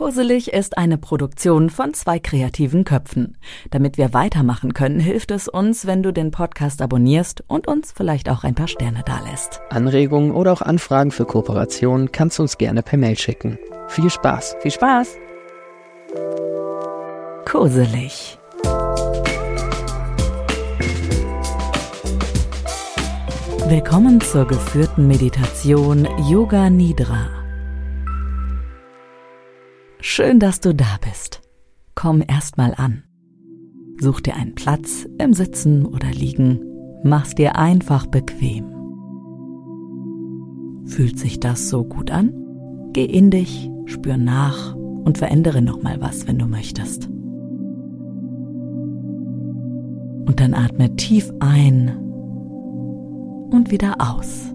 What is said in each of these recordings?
Kurselig ist eine Produktion von zwei kreativen Köpfen. Damit wir weitermachen können, hilft es uns, wenn du den Podcast abonnierst und uns vielleicht auch ein paar Sterne dalässt. Anregungen oder auch Anfragen für Kooperationen kannst du uns gerne per Mail schicken. Viel Spaß! Viel Spaß! Kurselig. Willkommen zur geführten Meditation Yoga Nidra. Schön, dass du da bist. Komm erstmal an. Such dir einen Platz im Sitzen oder Liegen. Mach's dir einfach bequem. Fühlt sich das so gut an? Geh in dich, spür nach und verändere nochmal was, wenn du möchtest. Und dann atme tief ein und wieder aus.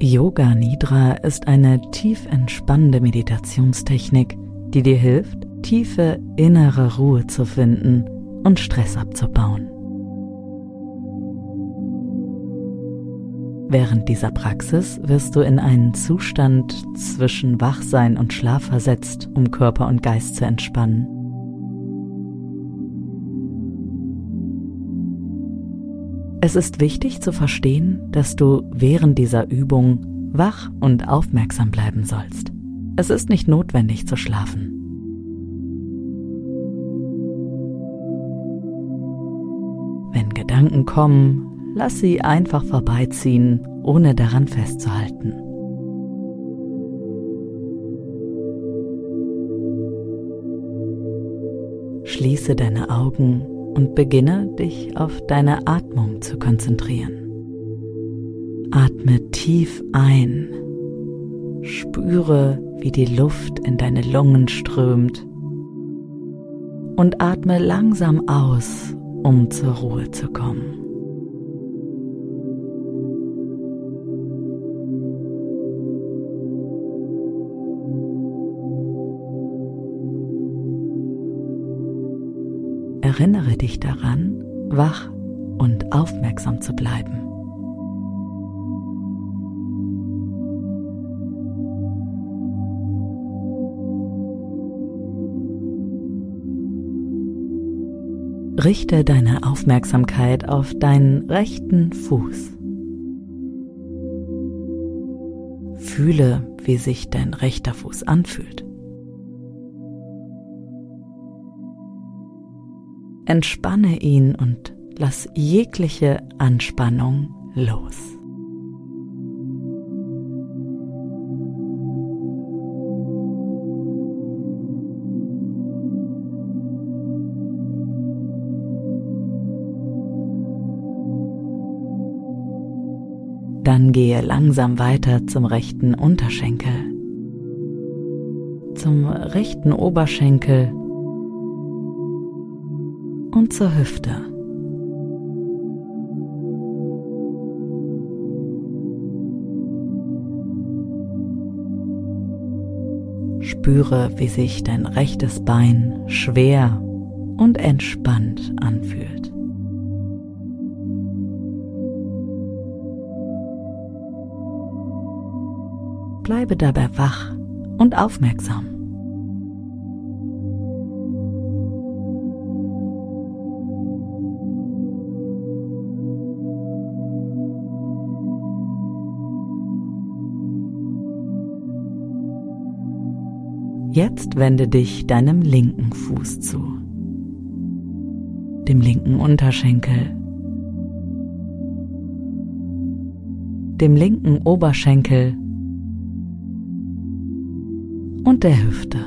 Yoga Nidra ist eine tief entspannende Meditationstechnik, die dir hilft, tiefe innere Ruhe zu finden und Stress abzubauen. Während dieser Praxis wirst du in einen Zustand zwischen Wachsein und Schlaf versetzt, um Körper und Geist zu entspannen. Es ist wichtig zu verstehen, dass du während dieser Übung wach und aufmerksam bleiben sollst. Es ist nicht notwendig zu schlafen. Wenn Gedanken kommen, lass sie einfach vorbeiziehen, ohne daran festzuhalten. Schließe deine Augen und beginne dich auf deine Atmung zu konzentrieren. Atme tief ein, spüre, wie die Luft in deine Lungen strömt und atme langsam aus, um zur Ruhe zu kommen. Erinnere dich daran, wach und aufmerksam zu bleiben. Richte deine Aufmerksamkeit auf deinen rechten Fuß. Fühle, wie sich dein rechter Fuß anfühlt. Entspanne ihn und lass jegliche Anspannung los. Dann gehe langsam weiter zum rechten Unterschenkel, zum rechten Oberschenkel und zur Hüfte. Spüre, wie sich dein rechtes Bein schwer und entspannt anfühlt. Bleibe dabei wach und aufmerksam. Jetzt wende dich deinem linken Fuß zu, dem linken Unterschenkel, dem linken Oberschenkel. Und der Hüfte.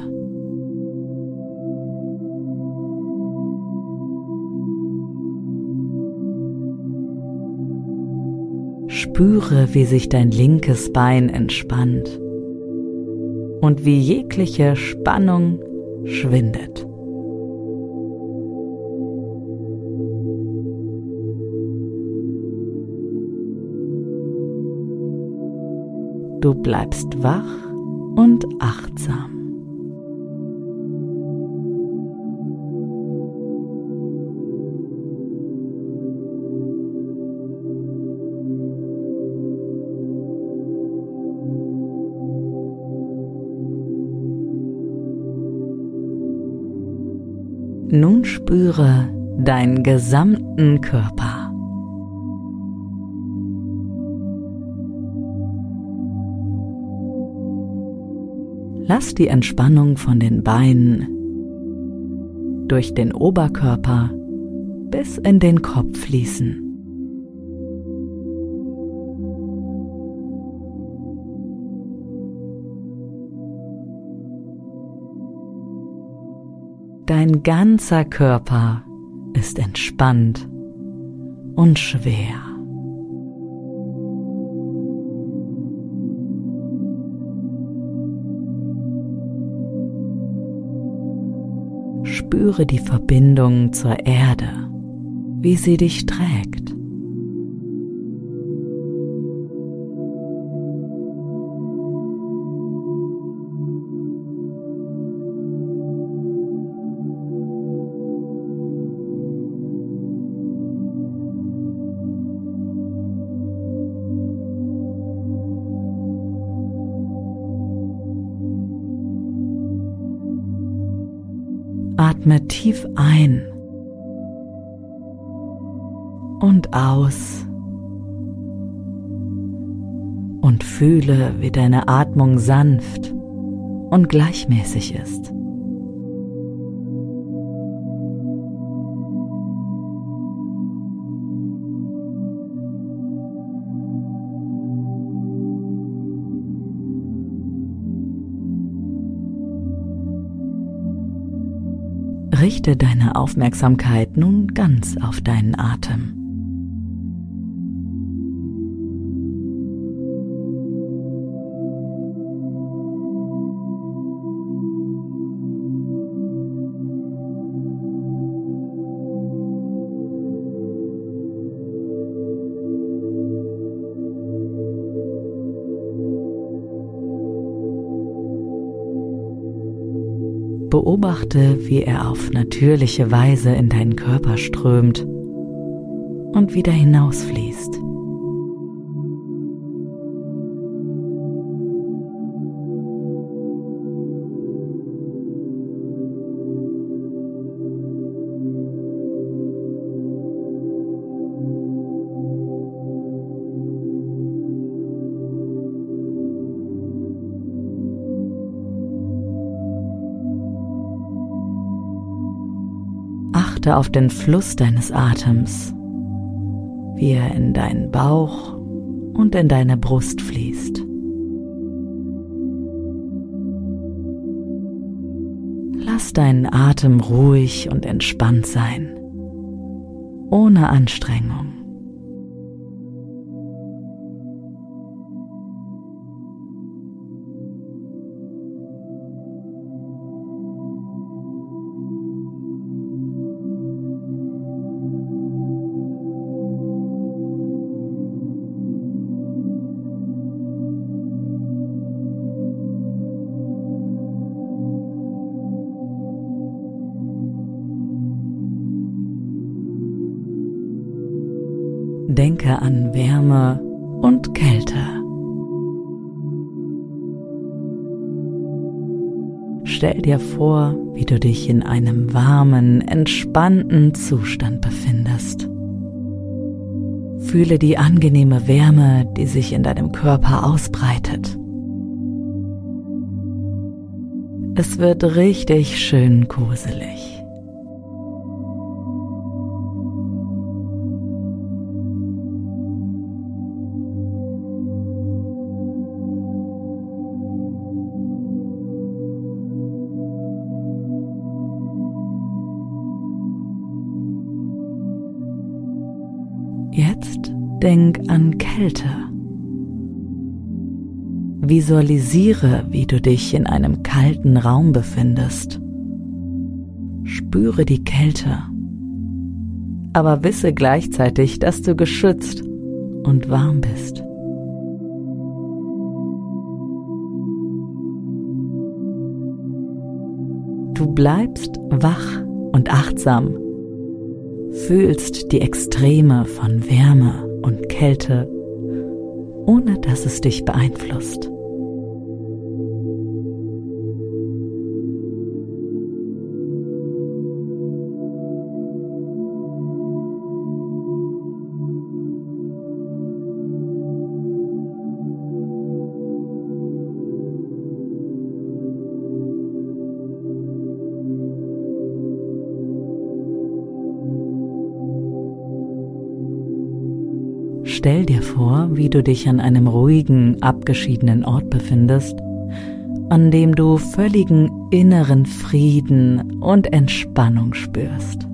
Spüre, wie sich dein linkes Bein entspannt und wie jegliche Spannung schwindet. Du bleibst wach und achtsam. Nun spüre deinen gesamten Körper. Lass die Entspannung von den Beinen durch den Oberkörper bis in den Kopf fließen. Dein ganzer Körper ist entspannt und schwer. Spüre die Verbindung zur Erde, wie sie dich trägt. Atme tief ein und aus und fühle, wie deine Atmung sanft und gleichmäßig ist. Richte deine Aufmerksamkeit nun ganz auf deinen Atem. Beobachte, wie er auf natürliche Weise in deinen Körper strömt und wieder hinausfließt. Achte auf den Fluss deines Atems, wie er in deinen Bauch und in deine Brust fließt. Lass deinen Atem ruhig und entspannt sein, ohne Anstrengung. Denke an Wärme und Kälte. Stell dir vor, wie du dich in einem warmen, entspannten Zustand befindest. Fühle die angenehme Wärme, die sich in deinem Körper ausbreitet. Es wird richtig schön kuselig. Denk an Kälte. Visualisiere, wie du dich in einem kalten Raum befindest spüre die Kälte. Aber wisse gleichzeitig, dass du geschützt und warm bist. Du bleibst wach und achtsam, fühlst die Extreme von Wärme und Kälte, ohne dass es dich beeinflusst. Stell dir vor, wie du dich an einem ruhigen, abgeschiedenen Ort befindest, an dem du völligen inneren Frieden und Entspannung spürst.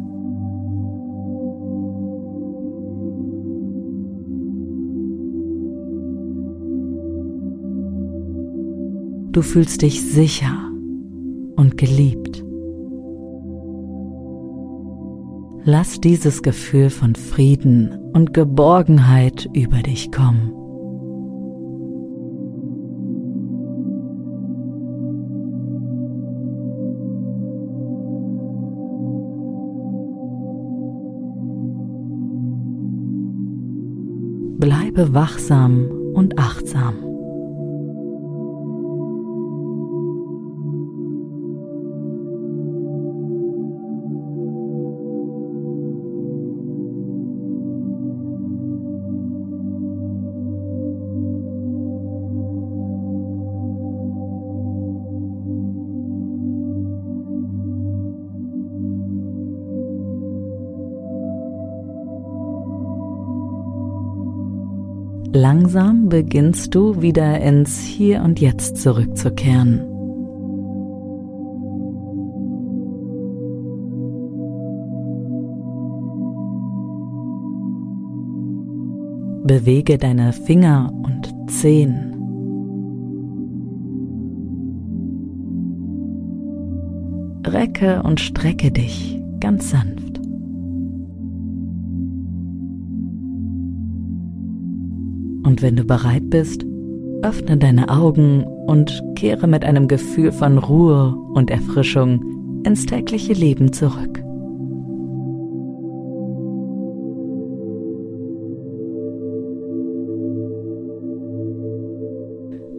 Du fühlst dich sicher und geliebt. Lass dieses Gefühl von Frieden und Geborgenheit über dich kommen. Bleibe wachsam und achtsam. Langsam beginnst du wieder ins Hier und Jetzt zurückzukehren. Bewege deine Finger und Zehen. Recke und strecke dich ganz sanft. Und wenn du bereit bist, öffne deine Augen und kehre mit einem Gefühl von Ruhe und Erfrischung ins tägliche Leben zurück.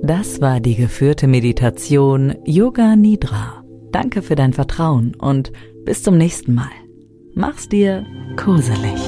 Das war die geführte Meditation Yoga Nidra. Danke für dein Vertrauen und bis zum nächsten Mal. Mach's dir koselig.